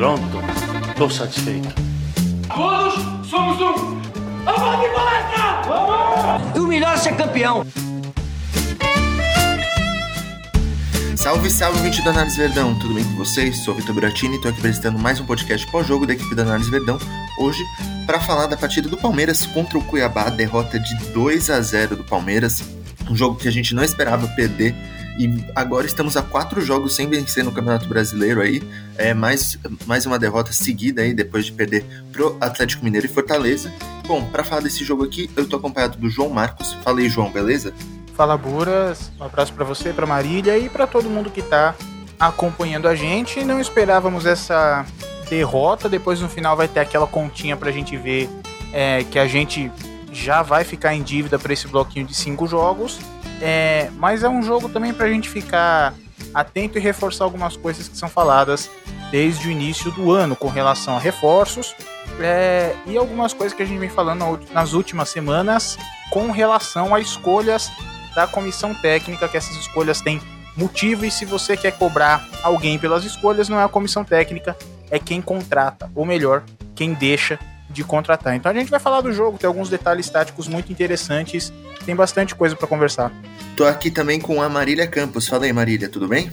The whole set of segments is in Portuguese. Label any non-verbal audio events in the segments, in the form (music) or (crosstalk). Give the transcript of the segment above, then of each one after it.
Pronto, tô satisfeito. Todos somos um! Vamos de palestra! Vamos! E o melhor é ser campeão! Salve, salve, gente da Análise Verdão, tudo bem com vocês? Sou Vitor Buratini e estou aqui apresentando mais um podcast pós-jogo da equipe da Análise Verdão, hoje para falar da partida do Palmeiras contra o Cuiabá, derrota de 2 a 0 do Palmeiras, um jogo que a gente não esperava perder e agora estamos a quatro jogos sem vencer no Campeonato Brasileiro aí, é mais, mais uma derrota seguida aí depois de perder pro Atlético Mineiro e Fortaleza. Bom, para falar desse jogo aqui, eu tô acompanhado do João Marcos. Falei, João, beleza? Fala Buras, um abraço para você, para Marília e para todo mundo que tá acompanhando a gente. Não esperávamos essa derrota, depois no final vai ter aquela continha pra gente ver é, que a gente já vai ficar em dívida para esse bloquinho de cinco jogos. É, mas é um jogo também pra gente ficar atento e reforçar algumas coisas que são faladas desde o início do ano com relação a reforços é, e algumas coisas que a gente vem falando nas últimas semanas com relação a escolhas da comissão técnica, que essas escolhas têm motivo e se você quer cobrar alguém pelas escolhas, não é a comissão técnica, é quem contrata, ou melhor, quem deixa de contratar. Então a gente vai falar do jogo, tem alguns detalhes táticos muito interessantes, tem bastante coisa para conversar. Tô aqui também com a Marília Campos. Fala aí, Marília, tudo bem?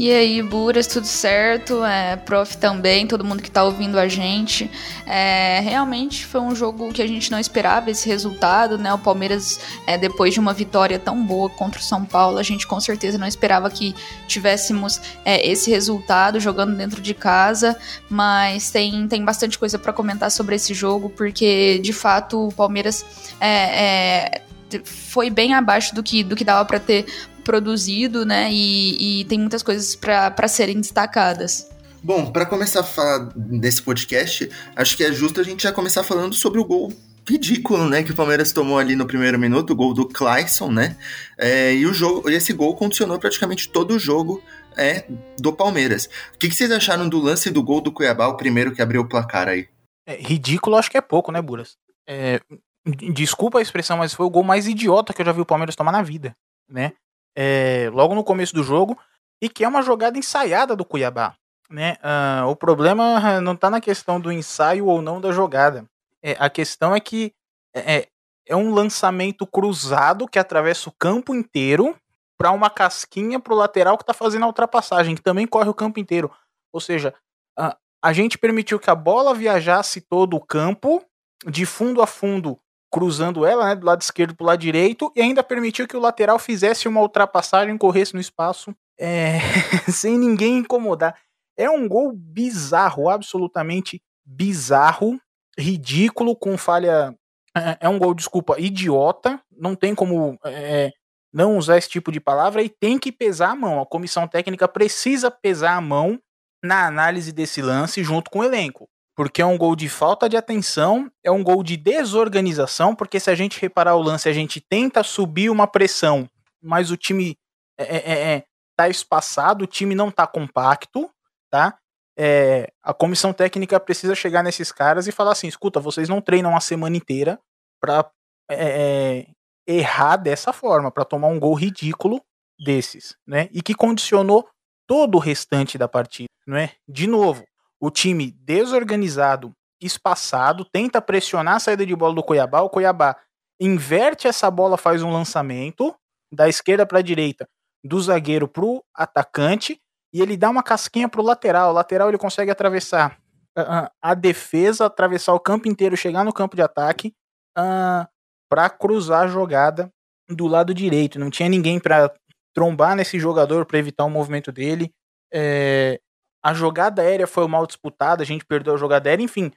E aí, Buras, tudo certo? É, prof também, todo mundo que tá ouvindo a gente. É, realmente foi um jogo que a gente não esperava esse resultado, né? O Palmeiras, é, depois de uma vitória tão boa contra o São Paulo, a gente com certeza não esperava que tivéssemos é, esse resultado jogando dentro de casa, mas tem, tem bastante coisa para comentar sobre esse jogo, porque de fato o Palmeiras é, é foi bem abaixo do que, do que dava para ter produzido, né? E, e tem muitas coisas para serem destacadas. Bom, para começar a falar desse podcast, acho que é justo a gente já começar falando sobre o gol ridículo, né, que o Palmeiras tomou ali no primeiro minuto, o gol do Clayson, né? É, e o jogo, esse gol condicionou praticamente todo o jogo é, do Palmeiras. O que, que, vocês acharam do lance do gol do Cuiabá, o primeiro que abriu o placar aí? É, ridículo, acho que é pouco, né, Buras? É, desculpa a expressão, mas foi o gol mais idiota que eu já vi o Palmeiras tomar na vida, né? É, logo no começo do jogo e que é uma jogada ensaiada do Cuiabá. Né? Uh, o problema não está na questão do ensaio ou não da jogada. É, a questão é que é, é, é um lançamento cruzado que atravessa o campo inteiro para uma casquinha para o lateral que está fazendo a ultrapassagem, que também corre o campo inteiro. Ou seja, a, a gente permitiu que a bola viajasse todo o campo, de fundo a fundo, cruzando ela, né, do lado esquerdo para o lado direito, e ainda permitiu que o lateral fizesse uma ultrapassagem, corresse no espaço, é, (laughs) sem ninguém incomodar. É um gol bizarro, absolutamente bizarro, ridículo, com falha. É, é um gol, desculpa, idiota. Não tem como é, não usar esse tipo de palavra e tem que pesar a mão. A comissão técnica precisa pesar a mão na análise desse lance junto com o elenco porque é um gol de falta de atenção, é um gol de desorganização, porque se a gente reparar o lance, a gente tenta subir uma pressão, mas o time é, é, é, é tá espaçado, o time não tá compacto, tá? É, a comissão técnica precisa chegar nesses caras e falar assim: escuta, vocês não treinam a semana inteira para é, errar dessa forma, para tomar um gol ridículo desses, né? E que condicionou todo o restante da partida, não é? De novo, o time desorganizado, espaçado, tenta pressionar a saída de bola do Cuiabá. O Cuiabá inverte essa bola, faz um lançamento da esquerda para a direita, do zagueiro para o atacante, e ele dá uma casquinha para o lateral. O lateral ele consegue atravessar uh, a defesa, atravessar o campo inteiro, chegar no campo de ataque uh, para cruzar a jogada do lado direito. Não tinha ninguém para trombar nesse jogador para evitar o movimento dele. É, a jogada aérea foi mal disputada, a gente perdeu a jogada aérea, enfim,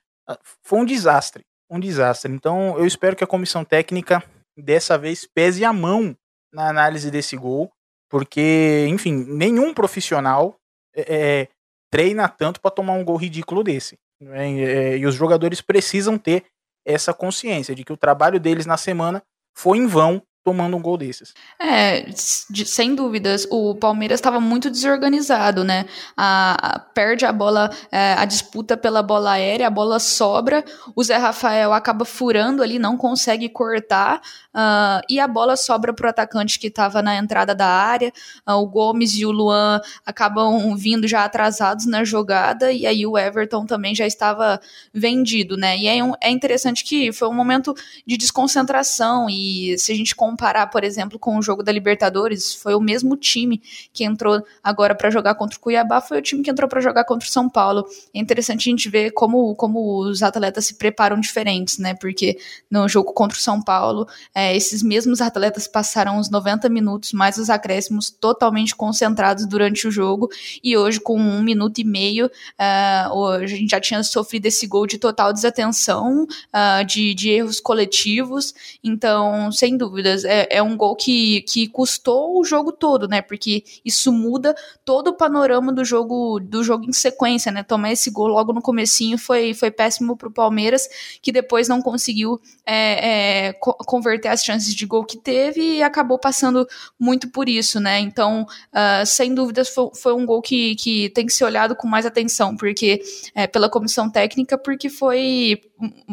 foi um desastre. Um desastre. Então, eu espero que a comissão técnica dessa vez pese a mão na análise desse gol, porque, enfim, nenhum profissional é, é treina tanto para tomar um gol ridículo desse. Né? É, e os jogadores precisam ter essa consciência de que o trabalho deles na semana foi em vão tomando um gol desses. É, de, sem dúvidas. O Palmeiras estava muito desorganizado, né? A, a perde a bola, é, a disputa pela bola aérea, a bola sobra, o Zé Rafael acaba furando ali, não consegue cortar, uh, e a bola sobra para o atacante que estava na entrada da área. Uh, o Gomes e o Luan acabam vindo já atrasados na jogada, e aí o Everton também já estava vendido, né? E é, um, é interessante que foi um momento de desconcentração, e se a gente comparar, por exemplo, com o jogo da Libertadores, foi o mesmo time que entrou agora para jogar contra o Cuiabá, foi o time que entrou para jogar contra o São Paulo. É interessante a gente ver como, como os atletas se preparam diferentes, né? Porque no jogo contra o São Paulo, é, esses mesmos atletas passaram os 90 minutos mais os acréscimos totalmente concentrados durante o jogo, e hoje, com um minuto e meio, uh, a gente já tinha sofrido esse gol de total desatenção, uh, de, de erros coletivos, então, sem dúvidas, é, é um gol que, que custou o jogo todo, né? Porque isso muda todo o panorama do jogo do jogo em sequência, né? Tomar esse gol logo no comecinho foi, foi péssimo para o Palmeiras, que depois não conseguiu é, é, co converter as chances de gol que teve e acabou passando muito por isso, né? Então, uh, sem dúvidas, foi, foi, um gol que, que tem que ser olhado com mais atenção, porque é, pela comissão técnica, porque foi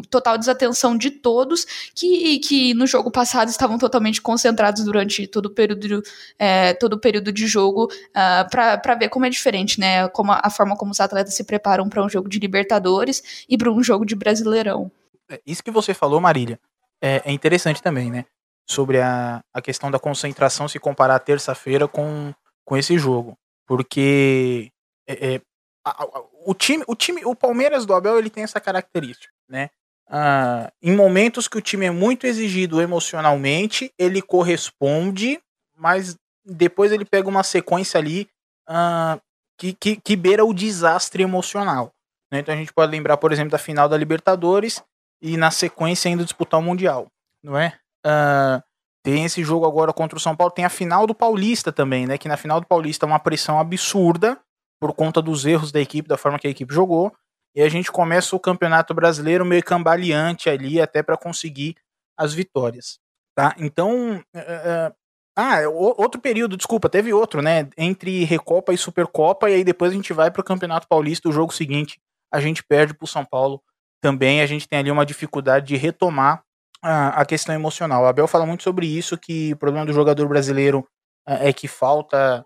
total desatenção de todos que, que no jogo passado estavam totalmente concentrados durante todo o período, é, todo o período de jogo uh, ah, para ver como é diferente, né? Como a, a forma como os atletas se preparam para um jogo de Libertadores e para um jogo de Brasileirão. É, isso que você falou, Marília, é, é interessante também, né? Sobre a, a questão da concentração se comparar terça-feira com, com esse jogo. Porque é, é, a, a, o time, o time, o Palmeiras do Abel, ele tem essa característica né? Ah, em momentos que o time é muito exigido emocionalmente, ele corresponde, mas depois ele pega uma sequência ali ah, que, que, que, beira o desastre emocional. Né? Então a gente pode lembrar, por exemplo, da final da Libertadores e na sequência ainda disputar o Mundial, não é? Ah, tem esse jogo agora contra o São Paulo, tem a final do Paulista também, né? Que na final do Paulista é uma pressão absurda por conta dos erros da equipe, da forma que a equipe jogou e a gente começa o Campeonato Brasileiro meio cambaleante ali até para conseguir as vitórias, tá? Então, uh, ah, outro período, desculpa, teve outro, né? Entre Recopa e Supercopa e aí depois a gente vai para o Campeonato Paulista, o jogo seguinte a gente perde para o São Paulo. Também a gente tem ali uma dificuldade de retomar a questão emocional. O Abel fala muito sobre isso, que o problema do jogador brasileiro uh, é que falta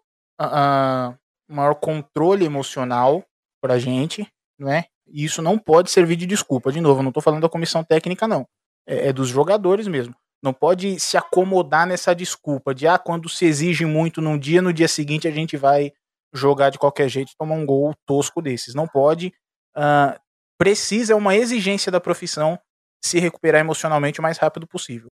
maior controle emocional pra gente, não é? E isso não pode servir de desculpa. De novo, eu não estou falando da comissão técnica, não. É, é, dos jogadores mesmo. Não pode se acomodar nessa desculpa de, ah, quando se exige muito num dia, no dia seguinte a gente vai jogar de qualquer jeito e tomar um gol tosco desses. Não pode. Uh, precisa, é uma exigência da profissão se recuperar emocionalmente o mais rápido possível.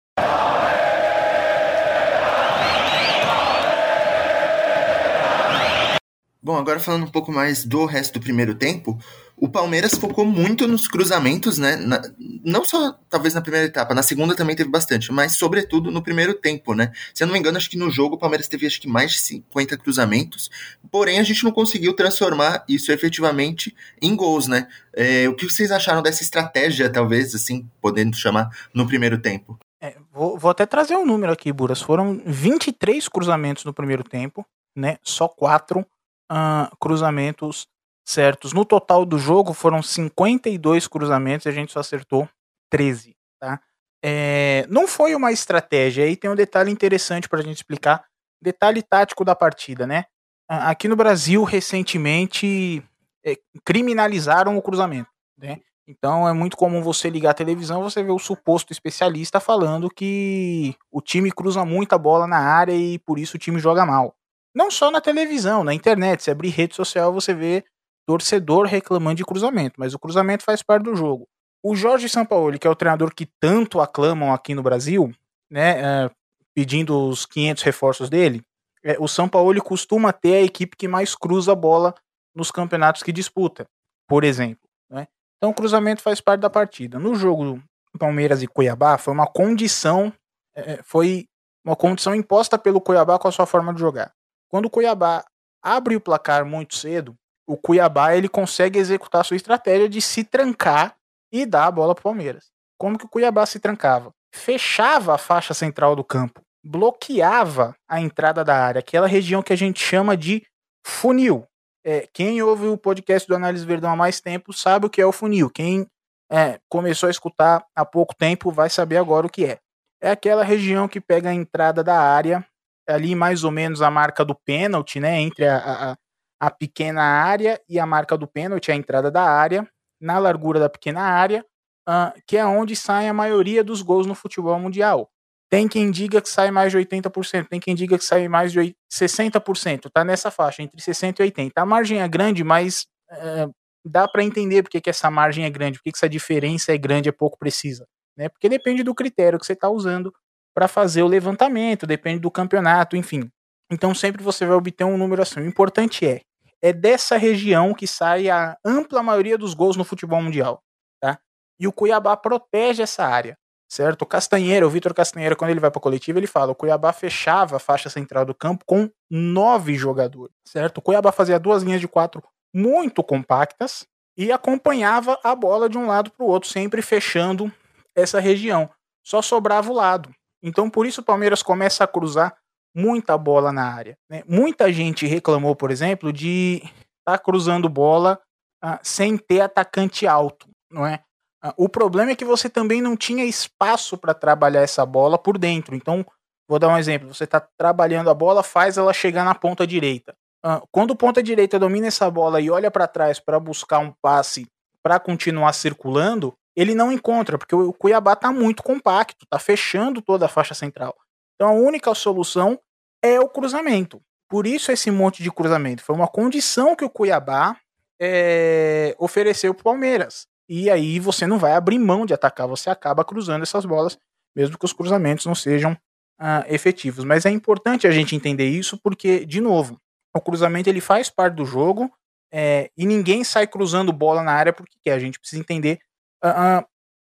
Bom, agora falando um pouco mais do resto do primeiro tempo, o Palmeiras focou muito nos cruzamentos, né? Na, não só talvez na primeira etapa, na segunda também teve bastante, mas sobretudo no primeiro tempo, né? Se eu não me engano, acho que no jogo o Palmeiras teve acho que mais de 50 cruzamentos, porém a gente não conseguiu transformar isso efetivamente em gols, né? É, o que vocês acharam dessa estratégia, talvez, assim, podendo chamar, no primeiro tempo? É, vou, vou até trazer um número aqui, Buras. Foram 23 cruzamentos no primeiro tempo, né? Só quatro uh, cruzamentos certos. No total do jogo foram 52 cruzamentos e a gente só acertou 13, tá? É, não foi uma estratégia, aí tem um detalhe interessante para a gente explicar, detalhe tático da partida, né? Aqui no Brasil, recentemente, é, criminalizaram o cruzamento, né? Então é muito comum você ligar a televisão, você ver o suposto especialista falando que o time cruza muita bola na área e por isso o time joga mal. Não só na televisão, na internet. Se abrir rede social, você vê torcedor reclamando de cruzamento, mas o cruzamento faz parte do jogo. O Jorge Sampaoli, que é o treinador que tanto aclamam aqui no Brasil, né, é, pedindo os 500 reforços dele, é, o Sampaoli costuma ter a equipe que mais cruza a bola nos campeonatos que disputa, por exemplo. Né? Então o cruzamento faz parte da partida. No jogo Palmeiras e Cuiabá foi uma condição, é, foi uma condição imposta pelo Cuiabá com a sua forma de jogar. Quando o Cuiabá abre o placar muito cedo, o Cuiabá ele consegue executar a sua estratégia de se trancar e dar a bola para o Palmeiras. Como que o Cuiabá se trancava? Fechava a faixa central do campo bloqueava a entrada da área, aquela região que a gente chama de funil. É, quem ouve o podcast do Análise Verdão há mais tempo sabe o que é o funil. Quem é, começou a escutar há pouco tempo vai saber agora o que é. É aquela região que pega a entrada da área, ali mais ou menos a marca do pênalti, né? Entre a, a, a pequena área e a marca do pênalti, a entrada da área, na largura da pequena área, uh, que é onde sai a maioria dos gols no futebol mundial. Tem quem diga que sai mais de 80%, tem quem diga que sai mais de 60%, tá nessa faixa, entre 60% e 80%. A margem é grande, mas uh, dá para entender porque que essa margem é grande, porque que essa diferença é grande, é pouco precisa. Né? Porque depende do critério que você está usando para fazer o levantamento, depende do campeonato, enfim. Então sempre você vai obter um número assim. O importante é, é dessa região que sai a ampla maioria dos gols no futebol mundial, tá? E o Cuiabá protege essa área, certo? O Castanheira, o Vitor Castanheira, quando ele vai para coletiva, ele fala: o Cuiabá fechava a faixa central do campo com nove jogadores, certo? O Cuiabá fazia duas linhas de quatro muito compactas e acompanhava a bola de um lado para o outro, sempre fechando essa região. Só sobrava o lado. Então, por isso o Palmeiras começa a cruzar muita bola na área. Né? Muita gente reclamou, por exemplo, de estar tá cruzando bola uh, sem ter atacante alto, não é? Uh, o problema é que você também não tinha espaço para trabalhar essa bola por dentro. Então, vou dar um exemplo: você está trabalhando a bola, faz ela chegar na ponta direita. Uh, quando o ponta direita domina essa bola e olha para trás para buscar um passe para continuar circulando, ele não encontra, porque o Cuiabá está muito compacto, está fechando toda a faixa central. Então a única solução é o cruzamento. Por isso esse monte de cruzamento. Foi uma condição que o Cuiabá é, ofereceu para o Palmeiras. E aí você não vai abrir mão de atacar, você acaba cruzando essas bolas, mesmo que os cruzamentos não sejam ah, efetivos. Mas é importante a gente entender isso porque, de novo, o cruzamento ele faz parte do jogo é, e ninguém sai cruzando bola na área porque quer. A gente precisa entender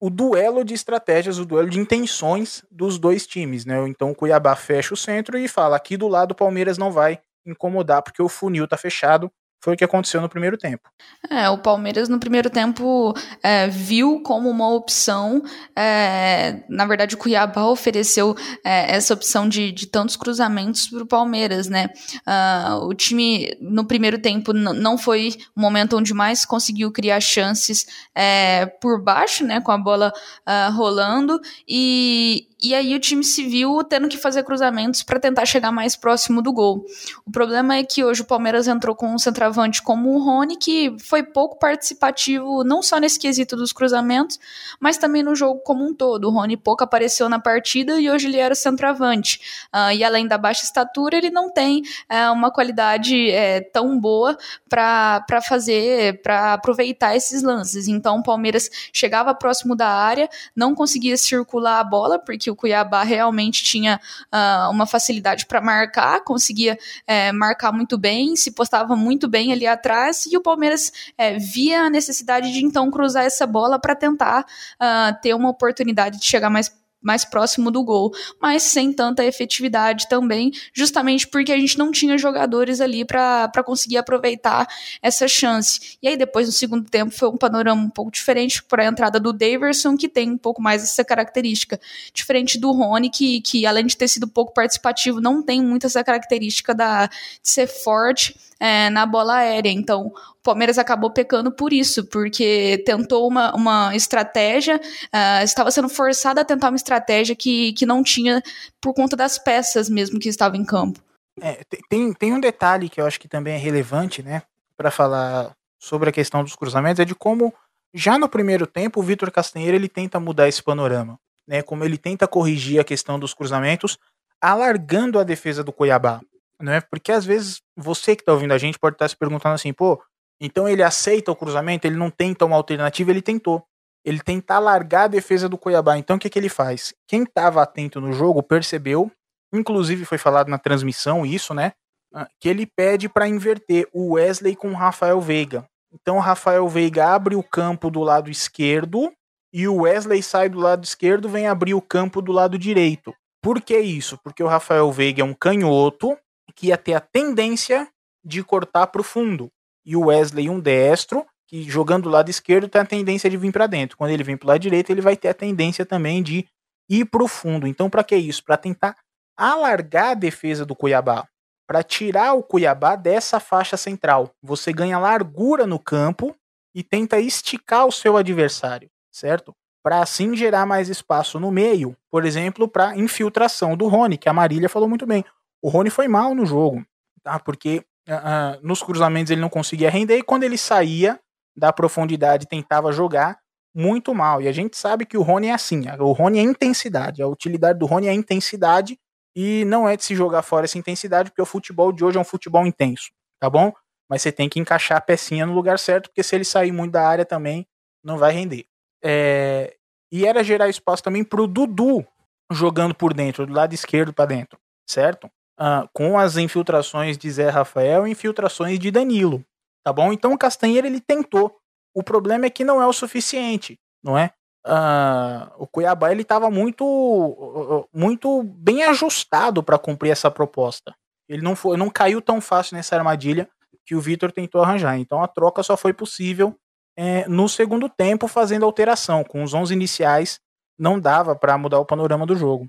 o duelo de estratégias, o duelo de intenções dos dois times, né? Então o Cuiabá fecha o centro e fala: aqui do lado o Palmeiras não vai incomodar porque o funil tá fechado foi o que aconteceu no primeiro tempo. É, o Palmeiras no primeiro tempo é, viu como uma opção. É, na verdade, o Cuiabá ofereceu é, essa opção de, de tantos cruzamentos para o Palmeiras, né? Uh, o time no primeiro tempo não foi o momento onde mais conseguiu criar chances é, por baixo, né? Com a bola uh, rolando e, e aí o time se viu tendo que fazer cruzamentos para tentar chegar mais próximo do gol. O problema é que hoje o Palmeiras entrou com um centroavante como o Rony, que foi pouco participativo, não só nesse quesito dos cruzamentos, mas também no jogo como um todo. O Rony pouco apareceu na partida e hoje ele era o centroavante. Uh, e além da baixa estatura, ele não tem uh, uma qualidade uh, tão boa para fazer, para aproveitar esses lances. Então o Palmeiras chegava próximo da área, não conseguia circular a bola, porque o Cuiabá realmente tinha uh, uma facilidade para marcar, conseguia é, marcar muito bem, se postava muito bem ali atrás, e o Palmeiras é, via a necessidade de então cruzar essa bola para tentar uh, ter uma oportunidade de chegar mais mais próximo do gol, mas sem tanta efetividade também, justamente porque a gente não tinha jogadores ali para conseguir aproveitar essa chance. E aí depois no segundo tempo foi um panorama um pouco diferente para a entrada do Daverson, que tem um pouco mais essa característica, diferente do Rony, que, que além de ter sido pouco participativo, não tem muito essa característica da, de ser forte é, na bola aérea. Então, o Palmeiras acabou pecando por isso, porque tentou uma, uma estratégia, uh, estava sendo forçado a tentar uma estratégia que, que não tinha por conta das peças mesmo que estavam em campo. É, tem, tem um detalhe que eu acho que também é relevante, né, para falar sobre a questão dos cruzamentos, é de como já no primeiro tempo o Vitor Castanheira ele tenta mudar esse panorama, né, como ele tenta corrigir a questão dos cruzamentos, alargando a defesa do Cuiabá né? Porque às vezes você que está ouvindo a gente pode estar tá se perguntando assim, pô, então ele aceita o cruzamento, ele não tenta uma alternativa, ele tentou. Ele tenta largar a defesa do Cuiabá. Então o que, que ele faz? Quem estava atento no jogo percebeu, inclusive foi falado na transmissão isso, né? Ah, que ele pede para inverter o Wesley com o Rafael Veiga. Então o Rafael Veiga abre o campo do lado esquerdo e o Wesley sai do lado esquerdo, vem abrir o campo do lado direito. Por que isso? Porque o Rafael Veiga é um canhoto que ia ter a tendência de cortar para o fundo. E o Wesley, um destro, que jogando do lado esquerdo tem a tendência de vir para dentro. Quando ele vem para o lado direito, ele vai ter a tendência também de ir para o fundo. Então, para que isso? Para tentar alargar a defesa do Cuiabá, para tirar o Cuiabá dessa faixa central. Você ganha largura no campo e tenta esticar o seu adversário, certo? Para assim gerar mais espaço no meio, por exemplo, para infiltração do Rony, que a Marília falou muito bem. O Rony foi mal no jogo, tá? Porque uh, nos cruzamentos ele não conseguia render e quando ele saía da profundidade tentava jogar muito mal. E a gente sabe que o Rony é assim. O Rony é intensidade. A utilidade do Rony é intensidade e não é de se jogar fora essa intensidade, porque o futebol de hoje é um futebol intenso, tá bom? Mas você tem que encaixar a pecinha no lugar certo, porque se ele sair muito da área também, não vai render. É... E era gerar espaço também pro Dudu jogando por dentro, do lado esquerdo para dentro, certo? Ah, com as infiltrações de Zé Rafael e infiltrações de Danilo, tá bom? Então o Castanheira ele tentou. O problema é que não é o suficiente, não é? Uh, o Cuiabá ele estava muito muito bem ajustado para cumprir essa proposta. Ele não foi, não caiu tão fácil nessa armadilha que o Vitor tentou arranjar. Então a troca só foi possível é, no segundo tempo fazendo alteração. Com os 11 iniciais não dava para mudar o panorama do jogo.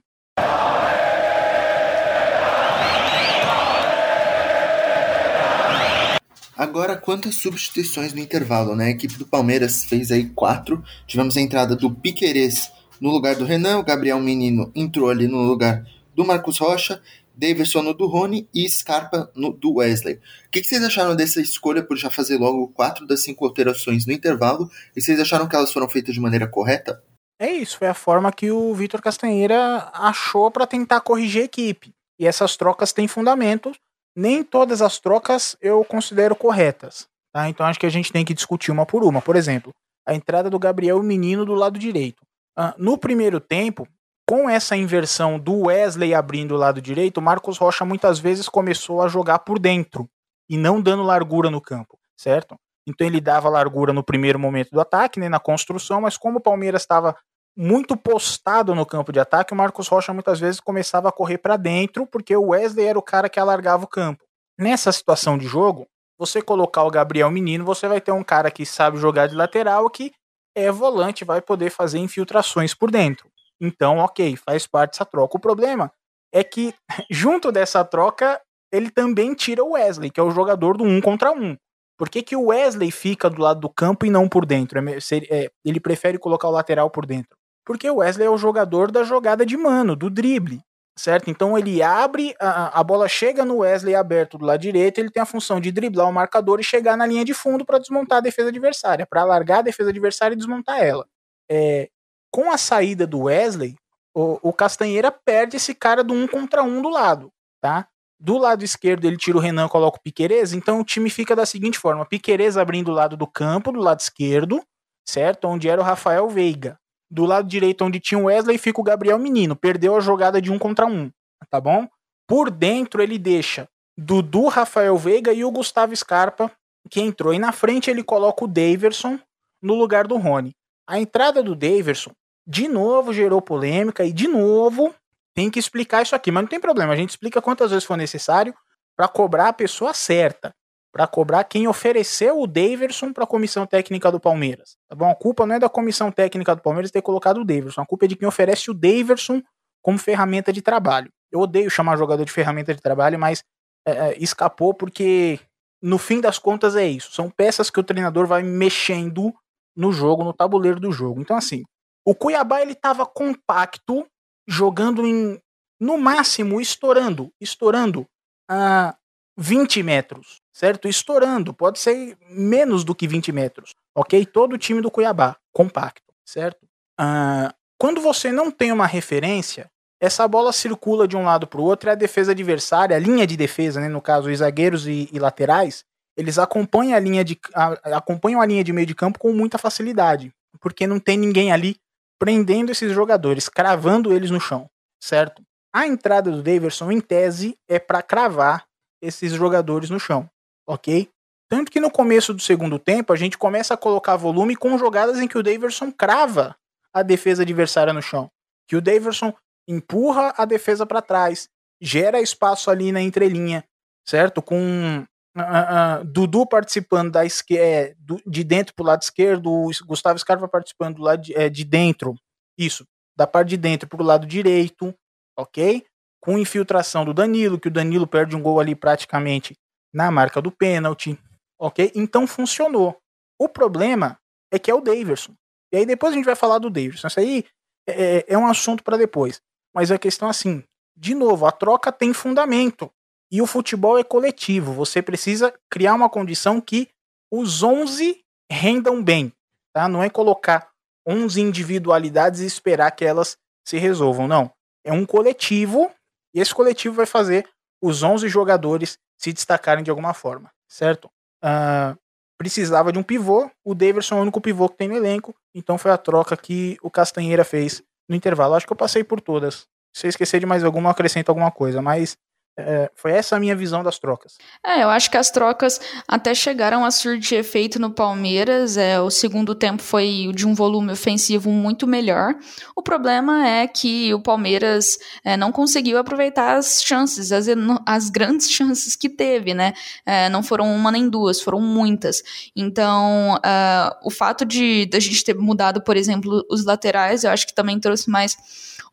Agora, quantas substituições no intervalo, né? A equipe do Palmeiras fez aí quatro. Tivemos a entrada do Piquerez no lugar do Renan, o Gabriel Menino entrou ali no lugar do Marcos Rocha, Davidson no do Rony e Scarpa no do Wesley. O que, que, vocês acharam dessa escolha por já fazer logo quatro das cinco alterações no intervalo? E vocês acharam que elas foram feitas de maneira correta? É isso, foi a forma que o Vitor Castanheira achou para tentar corrigir a equipe. E essas trocas têm fundamento nem todas as trocas eu considero corretas. Tá? Então acho que a gente tem que discutir uma por uma. Por exemplo, a entrada do Gabriel Menino do lado direito. Uh, no primeiro tempo, com essa inversão do Wesley abrindo o lado direito, Marcos Rocha muitas vezes começou a jogar por dentro e não dando largura no campo, certo? Então ele dava largura no primeiro momento do ataque, né, na construção, mas como o Palmeiras estava muito postado no campo de ataque, o Marcos Rocha muitas vezes começava a correr para dentro, porque o Wesley era o cara que alargava o campo. Nessa situação de jogo, você colocar o Gabriel Menino, você vai ter um cara que sabe jogar de lateral, que é volante, vai poder fazer infiltrações por dentro. Então, ok, faz parte dessa troca. O problema é que, (laughs) junto dessa troca, ele também tira o Wesley, que é o jogador do um contra um. Por que, que o Wesley fica do lado do campo e não por dentro? É é, ele prefere colocar o lateral por dentro. Porque o Wesley é o jogador da jogada de mano, do drible, certo? Então ele abre, a, a bola chega no Wesley aberto do lado direito, ele tem a função de driblar o marcador e chegar na linha de fundo para desmontar a defesa adversária, para alargar a defesa adversária e desmontar ela. É, com a saída do Wesley, o, o Castanheira perde esse cara do um contra um do lado, tá? Do lado esquerdo ele tira o Renan, coloca o Piquerez, então o time fica da seguinte forma: Piquerez abrindo o lado do campo, do lado esquerdo, certo? Onde era o Rafael Veiga. Do lado direito, onde tinha o Wesley, fica o Gabriel Menino. Perdeu a jogada de um contra um, tá bom? Por dentro, ele deixa Dudu, Rafael Veiga e o Gustavo Scarpa, que entrou. E na frente, ele coloca o Daverson no lugar do Rony. A entrada do Daverson, de novo, gerou polêmica e, de novo, tem que explicar isso aqui. Mas não tem problema, a gente explica quantas vezes for necessário para cobrar a pessoa certa para cobrar quem ofereceu o Daverson para a comissão técnica do Palmeiras. Tá bom? A culpa não é da comissão técnica do Palmeiras ter colocado o Daverson, a culpa é de quem oferece o Daverson como ferramenta de trabalho. Eu odeio chamar jogador de ferramenta de trabalho, mas é, é, escapou porque no fim das contas é isso. São peças que o treinador vai mexendo no jogo, no tabuleiro do jogo. Então assim, o Cuiabá ele estava compacto, jogando em no máximo estourando, estourando a 20 metros certo? Estourando, pode ser menos do que 20 metros, ok? Todo o time do Cuiabá, compacto, certo? Ah, quando você não tem uma referência, essa bola circula de um lado para o outro e a defesa adversária, a linha de defesa, né, no caso, os zagueiros e, e laterais, eles acompanham a linha de a, acompanham a linha de meio de campo com muita facilidade, porque não tem ninguém ali prendendo esses jogadores, cravando eles no chão, certo? A entrada do Daverson, em tese, é para cravar esses jogadores no chão ok? Tanto que no começo do segundo tempo a gente começa a colocar volume com jogadas em que o Daverson crava a defesa adversária no chão. Que o Daverson empurra a defesa para trás, gera espaço ali na entrelinha, certo? Com uh, uh, Dudu participando da esquerda, é, de dentro pro lado esquerdo, o Gustavo Scarpa participando do lado de, é, de dentro, isso, da parte de dentro pro lado direito, ok? com infiltração do Danilo, que o Danilo perde um gol ali praticamente na marca do pênalti, ok? Então funcionou. O problema é que é o Daverson. E aí depois a gente vai falar do Daverson. Isso aí é, é, é um assunto para depois. Mas a questão é assim, de novo, a troca tem fundamento. E o futebol é coletivo. Você precisa criar uma condição que os 11 rendam bem. Tá? Não é colocar 11 individualidades e esperar que elas se resolvam. Não. É um coletivo e esse coletivo vai fazer os 11 jogadores se destacarem de alguma forma, certo? Uh, precisava de um pivô, o Davidson é o único pivô que tem no elenco, então foi a troca que o Castanheira fez no intervalo. Acho que eu passei por todas. Se eu esquecer de mais alguma, acrescento alguma coisa, mas é, foi essa a minha visão das trocas. É, eu acho que as trocas até chegaram a surtir efeito no Palmeiras. É, o segundo tempo foi de um volume ofensivo muito melhor. O problema é que o Palmeiras é, não conseguiu aproveitar as chances, as, as grandes (laughs) chances que teve, né? É, não foram uma nem duas, foram muitas. Então, uh, o fato de a gente ter mudado, por exemplo, os laterais, eu acho que também trouxe mais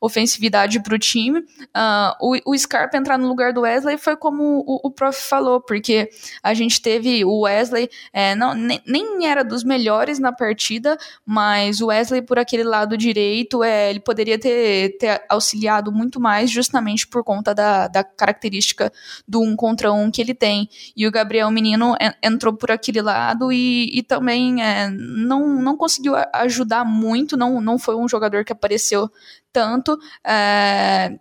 ofensividade para o time. Uh, o, o Scarpa entrar no lugar do Wesley foi como o, o prof falou, porque a gente teve o Wesley, é, não, nem, nem, era dos melhores na partida, mas o Wesley por aquele lado direito, é, ele poderia ter, ter auxiliado muito mais justamente por conta da, da característica do um contra um que ele tem. E o Gabriel Menino entrou por aquele lado e, e também é, não, não conseguiu ajudar muito, não, não foi um jogador que apareceu tanto. É,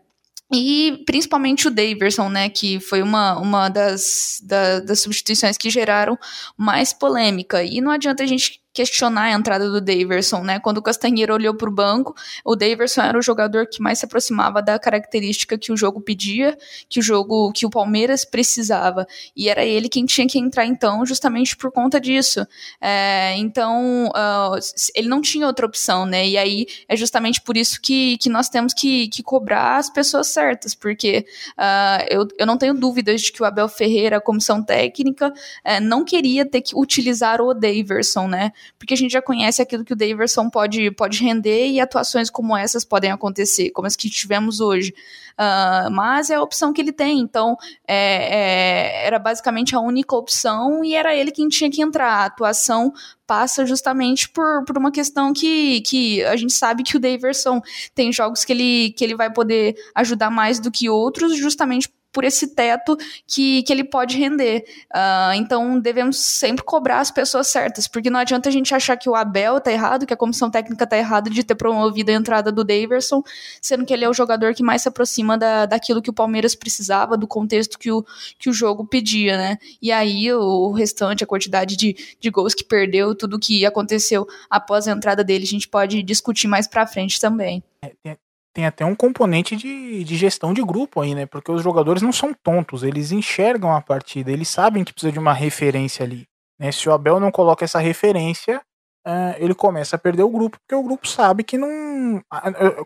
e principalmente o Daverson, né, que foi uma, uma das, da, das substituições que geraram mais polêmica. E não adianta a gente questionar a entrada do Daverson, né? Quando o Castanheiro olhou para o banco, o Daverson era o jogador que mais se aproximava da característica que o jogo pedia, que o jogo, que o Palmeiras precisava, e era ele quem tinha que entrar então, justamente por conta disso. É, então, uh, ele não tinha outra opção, né? E aí é justamente por isso que, que nós temos que, que cobrar as pessoas certas, porque uh, eu, eu não tenho dúvidas de que o Abel Ferreira, a comissão técnica, uh, não queria ter que utilizar o Daverson, né? Porque a gente já conhece aquilo que o Daverson pode, pode render e atuações como essas podem acontecer, como as que tivemos hoje. Uh, mas é a opção que ele tem, então é, é, era basicamente a única opção e era ele quem tinha que entrar. A atuação passa justamente por, por uma questão que, que a gente sabe que o Daverson tem jogos que ele, que ele vai poder ajudar mais do que outros, justamente por esse teto que, que ele pode render. Uh, então devemos sempre cobrar as pessoas certas, porque não adianta a gente achar que o Abel tá errado, que a comissão técnica tá errada de ter promovido a entrada do Daverson, sendo que ele é o jogador que mais se aproxima da, daquilo que o Palmeiras precisava, do contexto que o, que o jogo pedia, né? E aí o restante, a quantidade de, de gols que perdeu, tudo que aconteceu após a entrada dele, a gente pode discutir mais pra frente também. É, até um componente de, de gestão de grupo aí, né? Porque os jogadores não são tontos, eles enxergam a partida, eles sabem que precisa de uma referência ali. Né? Se o Abel não coloca essa referência, uh, ele começa a perder o grupo, porque o grupo sabe que não.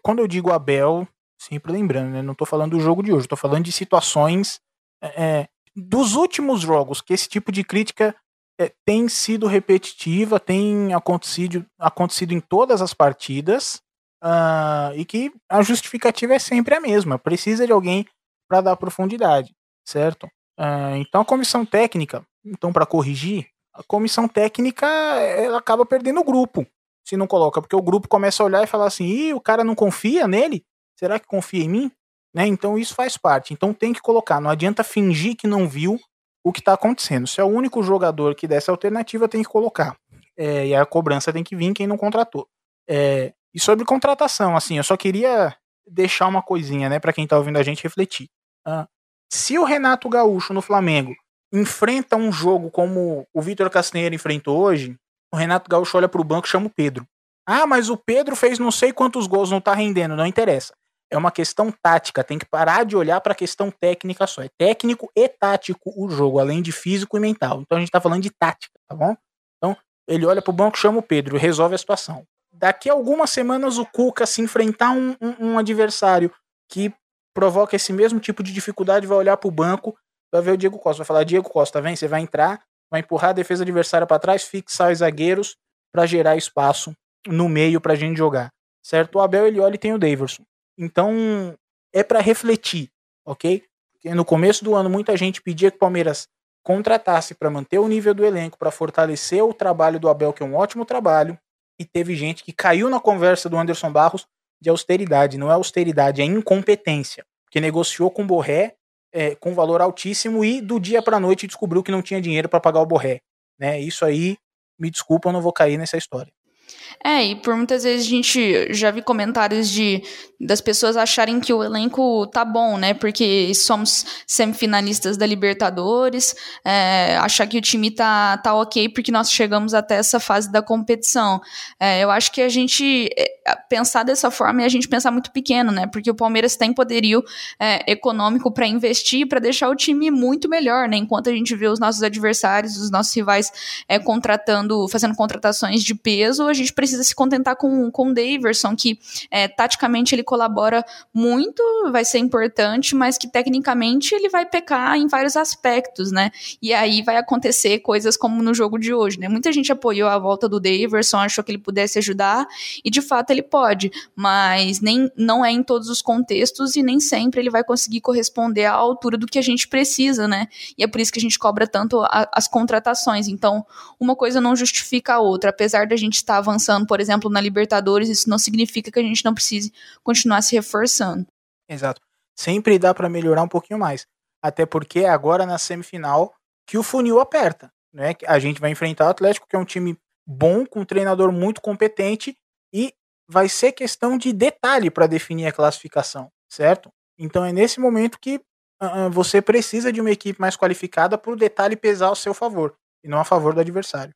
Quando eu digo Abel, sempre lembrando, né? Não tô falando do jogo de hoje, tô falando de situações é, dos últimos jogos, que esse tipo de crítica é, tem sido repetitiva, tem acontecido, acontecido em todas as partidas, Uh, e que a justificativa é sempre a mesma. Precisa de alguém para dar profundidade, certo? Uh, então a comissão técnica, então para corrigir, a comissão técnica ela acaba perdendo o grupo se não coloca, porque o grupo começa a olhar e falar assim, Ih, o cara não confia nele? Será que confia em mim? Né? Então isso faz parte. Então tem que colocar. Não adianta fingir que não viu o que está acontecendo. Se é o único jogador que dessa alternativa, tem que colocar. É, e a cobrança tem que vir quem não contratou. É, e sobre contratação, assim, eu só queria deixar uma coisinha, né, para quem tá ouvindo a gente refletir. Se o Renato Gaúcho no Flamengo enfrenta um jogo como o Vitor Castanheira enfrentou hoje, o Renato Gaúcho olha pro banco e chama o Pedro. Ah, mas o Pedro fez não sei quantos gols, não tá rendendo, não interessa. É uma questão tática, tem que parar de olhar para a questão técnica só. É técnico e tático o jogo, além de físico e mental. Então a gente tá falando de tática, tá bom? Então ele olha pro banco, chama o Pedro, resolve a situação daqui a algumas semanas o Cuca se enfrentar um, um, um adversário que provoca esse mesmo tipo de dificuldade, vai olhar para o banco, vai ver o Diego Costa, vai falar: Diego Costa, vem, você vai entrar, vai empurrar a defesa adversária para trás, fixar os zagueiros para gerar espaço no meio para a gente jogar. Certo? O Abel ele olha e tem o Daverson. Então é para refletir. ok? Porque no começo do ano muita gente pedia que o Palmeiras contratasse para manter o nível do elenco, para fortalecer o trabalho do Abel, que é um ótimo trabalho, e teve gente que caiu na conversa do Anderson Barros de austeridade. Não é austeridade, é incompetência. Que negociou com o Borré é, com valor altíssimo e do dia para noite descobriu que não tinha dinheiro para pagar o Borré. Né? Isso aí, me desculpa, eu não vou cair nessa história. É, e por muitas vezes a gente já vi comentários de das pessoas acharem que o elenco tá bom, né? Porque somos semifinalistas da Libertadores, é, achar que o time tá, tá ok porque nós chegamos até essa fase da competição. É, eu acho que a gente é, pensar dessa forma é a gente pensar muito pequeno, né? Porque o Palmeiras tem poderio é, econômico para investir, para deixar o time muito melhor, né? Enquanto a gente vê os nossos adversários, os nossos rivais é, contratando, fazendo contratações de peso, a gente precisa se contentar com, com o Daverson, que é, taticamente ele colabora muito, vai ser importante, mas que tecnicamente ele vai pecar em vários aspectos, né? E aí vai acontecer coisas como no jogo de hoje, né? Muita gente apoiou a volta do Daverson, achou que ele pudesse ajudar, e de fato ele pode, mas nem não é em todos os contextos e nem sempre ele vai conseguir corresponder à altura do que a gente precisa, né? E é por isso que a gente cobra tanto a, as contratações. Então, uma coisa não justifica a outra. Apesar da gente estar avançando, por exemplo, na Libertadores, isso não significa que a gente não precise continuar se reforçando. Exato. Sempre dá para melhorar um pouquinho mais. Até porque é agora na semifinal que o funil aperta. Né? A gente vai enfrentar o Atlético, que é um time bom, com um treinador muito competente, e vai ser questão de detalhe para definir a classificação, certo? Então é nesse momento que uh, você precisa de uma equipe mais qualificada para o detalhe pesar ao seu favor e não a favor do adversário.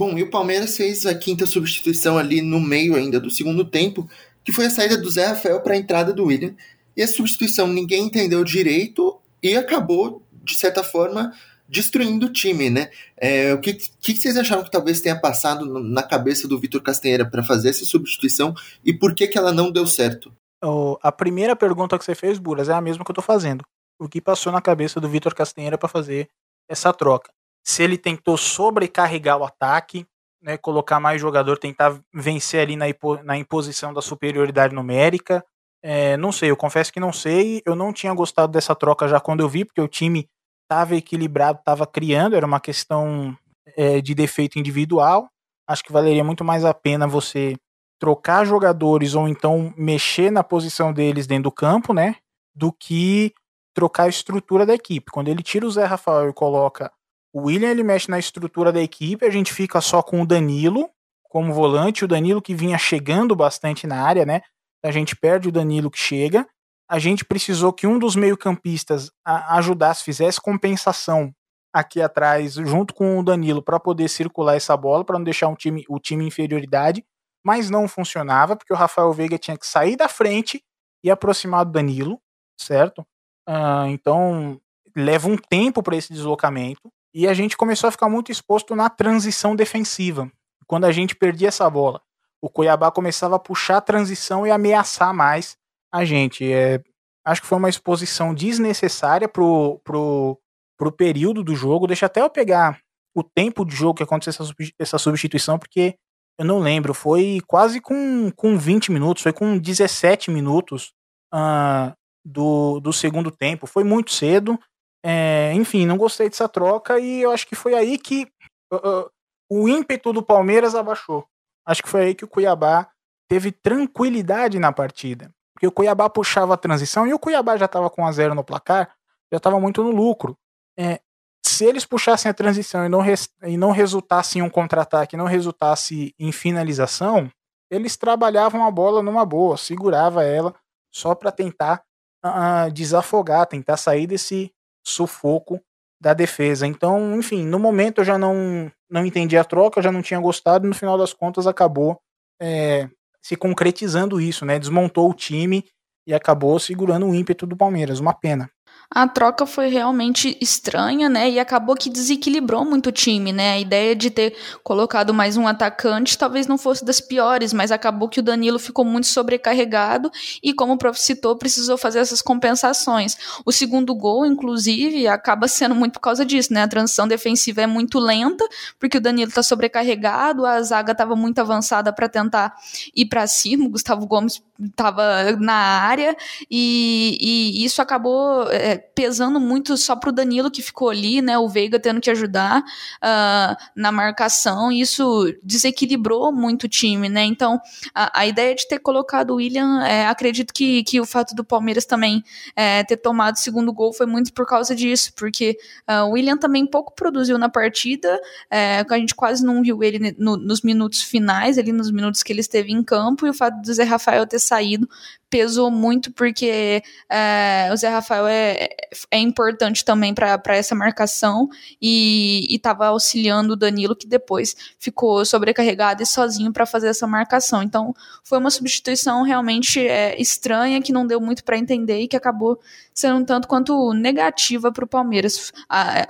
Bom, e o Palmeiras fez a quinta substituição ali no meio ainda do segundo tempo, que foi a saída do Zé Rafael para a entrada do William. E a substituição ninguém entendeu direito e acabou, de certa forma, destruindo o time, né? É, o que, que vocês acharam que talvez tenha passado na cabeça do Vitor Castanheira para fazer essa substituição e por que, que ela não deu certo? Oh, a primeira pergunta que você fez, Buras, é a mesma que eu estou fazendo. O que passou na cabeça do Vitor Castanheira para fazer essa troca? Se ele tentou sobrecarregar o ataque, né, colocar mais jogador, tentar vencer ali na, na imposição da superioridade numérica. É, não sei, eu confesso que não sei. Eu não tinha gostado dessa troca já quando eu vi, porque o time estava equilibrado, estava criando, era uma questão é, de defeito individual. Acho que valeria muito mais a pena você trocar jogadores ou então mexer na posição deles dentro do campo, né? Do que trocar a estrutura da equipe. Quando ele tira o Zé Rafael e coloca o William ele mexe na estrutura da equipe, a gente fica só com o Danilo como volante, o Danilo que vinha chegando bastante na área, né? A gente perde o Danilo que chega. A gente precisou que um dos meio-campistas ajudasse, fizesse compensação aqui atrás, junto com o Danilo, para poder circular essa bola, para não deixar um time, o time em inferioridade, mas não funcionava, porque o Rafael Veiga tinha que sair da frente e aproximar do Danilo, certo? Uh, então leva um tempo para esse deslocamento e a gente começou a ficar muito exposto na transição defensiva. Quando a gente perdia essa bola, o Cuiabá começava a puxar a transição e ameaçar mais a gente. É, acho que foi uma exposição desnecessária pro, pro, pro período do jogo. Deixa até eu pegar o tempo de jogo que aconteceu essa, essa substituição, porque eu não lembro. Foi quase com, com 20 minutos, foi com 17 minutos uh, do, do segundo tempo. Foi muito cedo. É, enfim, não gostei dessa troca e eu acho que foi aí que uh, uh, o ímpeto do Palmeiras abaixou. Acho que foi aí que o Cuiabá teve tranquilidade na partida. Porque o Cuiabá puxava a transição e o Cuiabá já estava com a zero no placar, já estava muito no lucro. É, se eles puxassem a transição e não, e não resultasse em um contra-ataque, não resultasse em finalização, eles trabalhavam a bola numa boa, segurava ela só para tentar uh, desafogar, tentar sair desse, sufoco da defesa. Então, enfim, no momento eu já não, não entendi a troca, eu já não tinha gostado, no final das contas acabou é, se concretizando isso, né? Desmontou o time e acabou segurando o ímpeto do Palmeiras. Uma pena. A troca foi realmente estranha, né? E acabou que desequilibrou muito o time, né? A ideia de ter colocado mais um atacante talvez não fosse das piores, mas acabou que o Danilo ficou muito sobrecarregado e, como o prof citou, precisou fazer essas compensações. O segundo gol, inclusive, acaba sendo muito por causa disso, né? A transição defensiva é muito lenta, porque o Danilo tá sobrecarregado, a zaga estava muito avançada para tentar ir para cima, o Gustavo Gomes estava na área e, e isso acabou é, pesando muito só pro Danilo que ficou ali, né? O Veiga tendo que ajudar uh, na marcação, isso desequilibrou muito o time, né? Então, a, a ideia de ter colocado o William, é, acredito que, que o fato do Palmeiras também é, ter tomado o segundo gol foi muito por causa disso, porque uh, o William também pouco produziu na partida, é, a gente quase não viu ele no, nos minutos finais, ali nos minutos que ele esteve em campo, e o fato do Zé Rafael ter saído pesou muito porque é, o Zé Rafael é, é importante também para essa marcação e estava auxiliando o Danilo, que depois ficou sobrecarregado e sozinho para fazer essa marcação. Então foi uma substituição realmente é, estranha, que não deu muito para entender e que acabou sendo um tanto quanto negativa para o Palmeiras,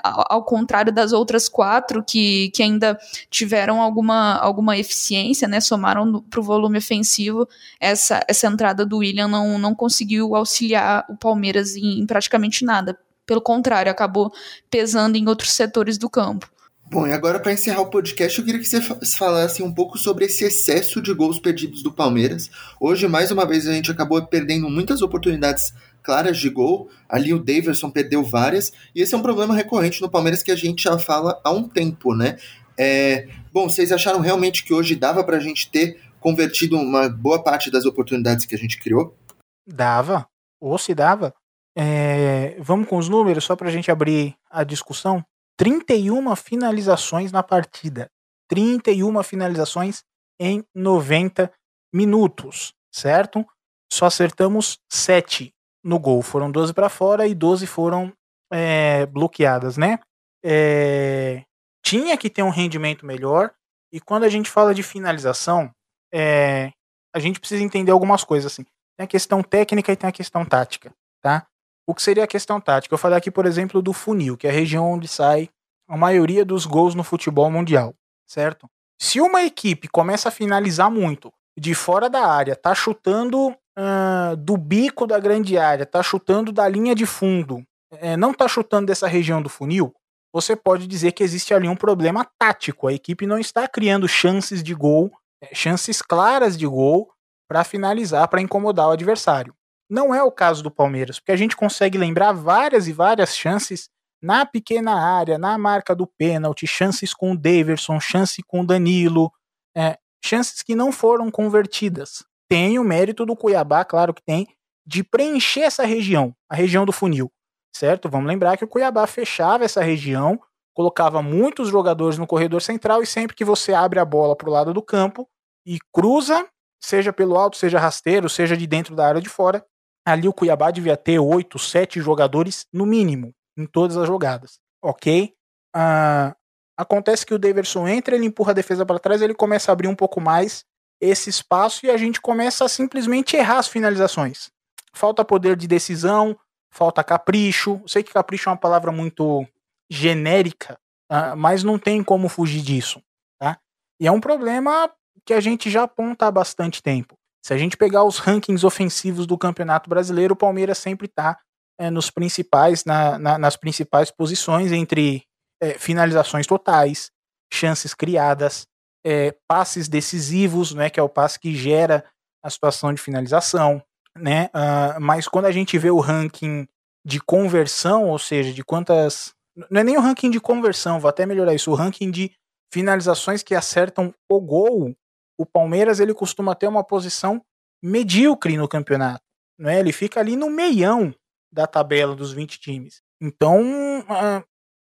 ao contrário das outras quatro que, que ainda tiveram alguma, alguma eficiência, né, somaram para o volume ofensivo, essa, essa entrada do William não, não conseguiu auxiliar o Palmeiras em, em praticamente nada. Pelo contrário, acabou pesando em outros setores do campo. Bom, e agora para encerrar o podcast, eu queria que você falasse um pouco sobre esse excesso de gols perdidos do Palmeiras. Hoje, mais uma vez, a gente acabou perdendo muitas oportunidades claras de gol. Ali o Daverson perdeu várias. E esse é um problema recorrente no Palmeiras que a gente já fala há um tempo, né? É, bom, vocês acharam realmente que hoje dava para a gente ter convertido uma boa parte das oportunidades que a gente criou? Dava. Ou se dava. É, vamos com os números só para a gente abrir a discussão. 31 finalizações na partida. 31 finalizações em 90 minutos, certo? Só acertamos 7 no gol. Foram 12 para fora e 12 foram é, bloqueadas, né? É, tinha que ter um rendimento melhor. E quando a gente fala de finalização, é, a gente precisa entender algumas coisas assim. Tem a questão técnica e tem a questão tática, tá? O que seria a questão tática? Eu falei aqui, por exemplo, do funil, que é a região onde sai a maioria dos gols no futebol mundial, certo? Se uma equipe começa a finalizar muito de fora da área, tá chutando uh, do bico da grande área, tá chutando da linha de fundo, é, não tá chutando dessa região do funil, você pode dizer que existe ali um problema tático. A equipe não está criando chances de gol, é, chances claras de gol para finalizar, para incomodar o adversário. Não é o caso do Palmeiras, porque a gente consegue lembrar várias e várias chances na pequena área, na marca do pênalti, chances com o Daverson, chance com o Danilo, é, chances que não foram convertidas. Tem o mérito do Cuiabá, claro que tem, de preencher essa região, a região do funil, certo? Vamos lembrar que o Cuiabá fechava essa região, colocava muitos jogadores no corredor central e sempre que você abre a bola para o lado do campo e cruza, seja pelo alto, seja rasteiro, seja de dentro da área de fora, ali o Cuiabá devia ter oito, sete jogadores no mínimo em todas as jogadas, ok? Uh, acontece que o Daverson entra, ele empurra a defesa para trás, ele começa a abrir um pouco mais esse espaço e a gente começa a simplesmente errar as finalizações. Falta poder de decisão, falta capricho. Sei que capricho é uma palavra muito genérica, uh, mas não tem como fugir disso, tá? E é um problema que a gente já aponta há bastante tempo. Se a gente pegar os rankings ofensivos do Campeonato Brasileiro, o Palmeiras sempre está é, nos principais, na, na, nas principais posições entre é, finalizações totais, chances criadas, é, passes decisivos, né, que é o passe que gera a situação de finalização, né? Uh, mas quando a gente vê o ranking de conversão, ou seja, de quantas, não é nem o ranking de conversão, vou até melhorar isso, o ranking de finalizações que acertam o gol, o Palmeiras ele costuma ter uma posição medíocre no campeonato. Né? Ele fica ali no meião da tabela dos 20 times. Então,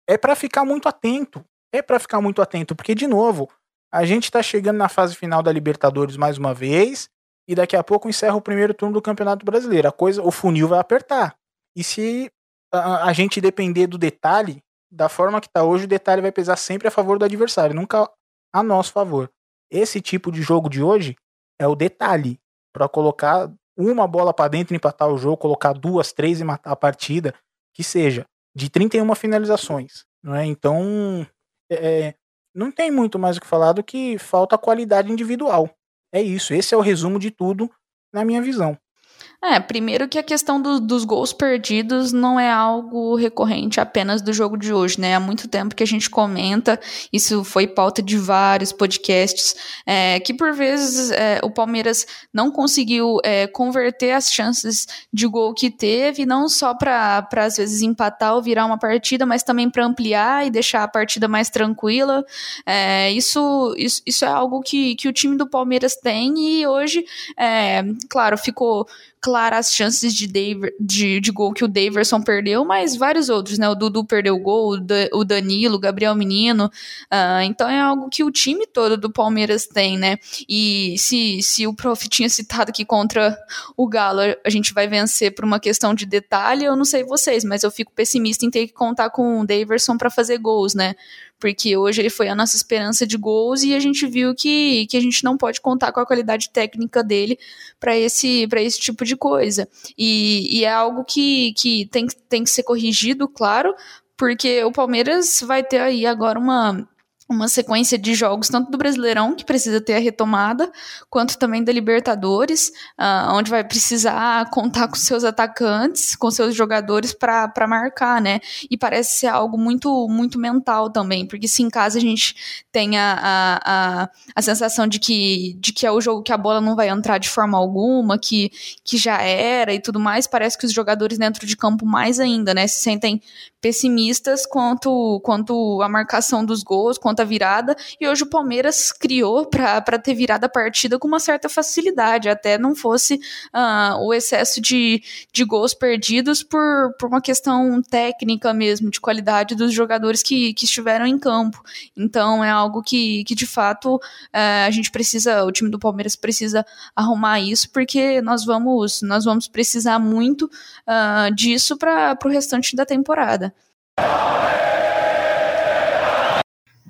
é para ficar muito atento. É para ficar muito atento, porque, de novo, a gente está chegando na fase final da Libertadores mais uma vez, e daqui a pouco encerra o primeiro turno do Campeonato Brasileiro. A coisa, o funil vai apertar. E se a, a gente depender do detalhe, da forma que está hoje, o detalhe vai pesar sempre a favor do adversário, nunca a nosso favor. Esse tipo de jogo de hoje é o detalhe para colocar uma bola para dentro empatar o jogo, colocar duas, três e matar a partida. que seja, de 31 finalizações. Não é? Então, é, não tem muito mais o que falar do que falta qualidade individual. É isso, esse é o resumo de tudo na minha visão. É, primeiro que a questão do, dos gols perdidos não é algo recorrente apenas do jogo de hoje, né? Há muito tempo que a gente comenta, isso foi pauta de vários podcasts, é, que por vezes é, o Palmeiras não conseguiu é, converter as chances de gol que teve, não só para às vezes empatar ou virar uma partida, mas também para ampliar e deixar a partida mais tranquila. É, isso, isso, isso é algo que, que o time do Palmeiras tem e hoje, é, claro, ficou claro as chances de, Dave, de, de, gol que o Daverson perdeu, mas vários outros, né? O Dudu perdeu o gol, o Danilo, o Gabriel Menino. Uh, então é algo que o time todo do Palmeiras tem, né? E se, se o Prof tinha citado que contra o Galo a gente vai vencer por uma questão de detalhe, eu não sei vocês, mas eu fico pessimista em ter que contar com o Daverson para fazer gols, né? Porque hoje ele foi a nossa esperança de gols e a gente viu que, que a gente não pode contar com a qualidade técnica dele para esse, esse tipo de coisa. E, e é algo que, que tem, tem que ser corrigido, claro, porque o Palmeiras vai ter aí agora uma uma sequência de jogos, tanto do Brasileirão, que precisa ter a retomada, quanto também da Libertadores, uh, onde vai precisar contar com seus atacantes, com seus jogadores para marcar, né? E parece ser algo muito, muito mental também, porque se em casa a gente tem a, a, a, a sensação de que, de que é o jogo que a bola não vai entrar de forma alguma, que, que já era e tudo mais, parece que os jogadores dentro de campo mais ainda, né? Se sentem pessimistas quanto, quanto a marcação dos gols, quanto virada, e hoje o Palmeiras criou para ter virado a partida com uma certa facilidade, até não fosse uh, o excesso de, de gols perdidos por, por uma questão técnica mesmo, de qualidade dos jogadores que, que estiveram em campo. Então é algo que, que de fato uh, a gente precisa, o time do Palmeiras precisa arrumar isso, porque nós vamos, nós vamos precisar muito uh, disso para o restante da temporada.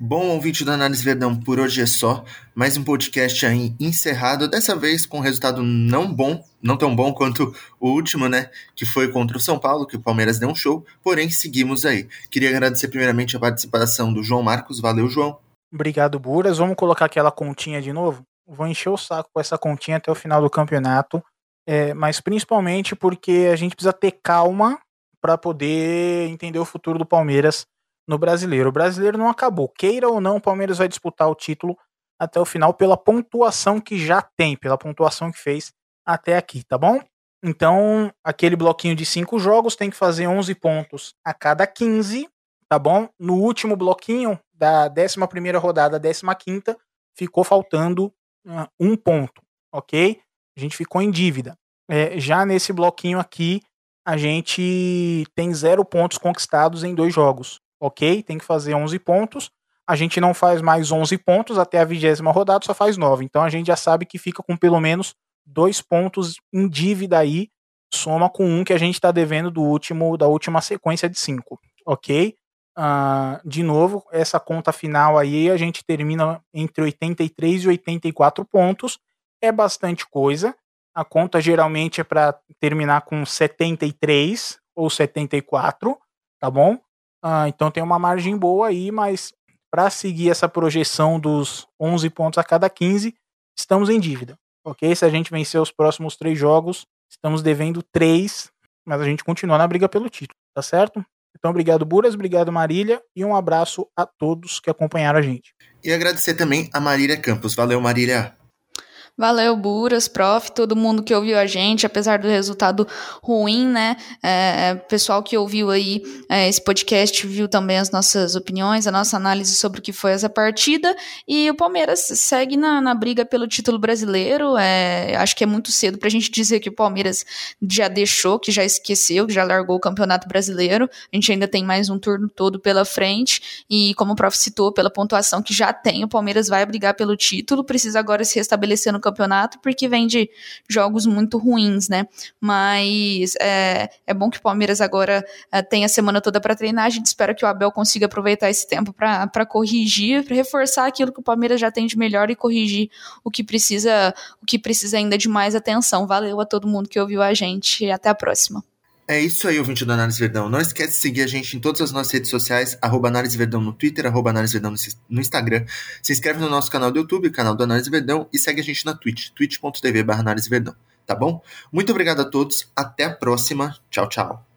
Bom ouvinte do Análise Verdão, por hoje é só. Mais um podcast aí encerrado, dessa vez com resultado não bom, não tão bom quanto o último, né? Que foi contra o São Paulo, que o Palmeiras deu um show, porém seguimos aí. Queria agradecer primeiramente a participação do João Marcos, valeu, João. Obrigado, Buras. Vamos colocar aquela continha de novo? Vou encher o saco com essa continha até o final do campeonato, é, mas principalmente porque a gente precisa ter calma para poder entender o futuro do Palmeiras no brasileiro. O brasileiro não acabou. Queira ou não, o Palmeiras vai disputar o título até o final pela pontuação que já tem, pela pontuação que fez até aqui, tá bom? Então, aquele bloquinho de cinco jogos tem que fazer 11 pontos a cada 15, tá bom? No último bloquinho da 11 rodada, 15, ficou faltando uh, um ponto, ok? A gente ficou em dívida. É, já nesse bloquinho aqui, a gente tem zero pontos conquistados em dois jogos, ok? Tem que fazer 11 pontos. A gente não faz mais 11 pontos até a vigésima rodada, só faz 9. Então a gente já sabe que fica com pelo menos dois pontos em dívida aí, soma com um que a gente está devendo do último da última sequência de cinco, ok? Uh, de novo, essa conta final aí a gente termina entre 83 e 84 pontos, é bastante coisa. A conta geralmente é para terminar com 73 ou 74, tá bom? Ah, então tem uma margem boa aí, mas para seguir essa projeção dos 11 pontos a cada 15, estamos em dívida, ok? Se a gente vencer os próximos três jogos, estamos devendo três, mas a gente continua na briga pelo título, tá certo? Então, obrigado, Buras, obrigado, Marília, e um abraço a todos que acompanharam a gente. E agradecer também a Marília Campos. Valeu, Marília. Valeu, Buras, prof, todo mundo que ouviu a gente, apesar do resultado ruim, né? É, é, pessoal que ouviu aí é, esse podcast viu também as nossas opiniões, a nossa análise sobre o que foi essa partida. E o Palmeiras segue na, na briga pelo título brasileiro. É, acho que é muito cedo para a gente dizer que o Palmeiras já deixou, que já esqueceu, que já largou o Campeonato Brasileiro. A gente ainda tem mais um turno todo pela frente. E como o prof citou, pela pontuação que já tem, o Palmeiras vai brigar pelo título, precisa agora se restabelecer no campeonato, porque vem de jogos muito ruins, né? Mas é, é bom que o Palmeiras agora é, tenha a semana toda para treinar. A gente espera que o Abel consiga aproveitar esse tempo para corrigir, para reforçar aquilo que o Palmeiras já tem de melhor e corrigir o que precisa, o que precisa ainda de mais atenção. Valeu a todo mundo que ouviu a gente. Até a próxima. É isso aí, ouvinte do Análise Verdão. Não esquece de seguir a gente em todas as nossas redes sociais, arroba Análise Verdão no Twitter, arroba Análise Verdão no Instagram. Se inscreve no nosso canal do YouTube, canal do Análise Verdão, e segue a gente na Twitch, twitch.tv barra Análise Verdão. Tá bom? Muito obrigado a todos, até a próxima. Tchau, tchau.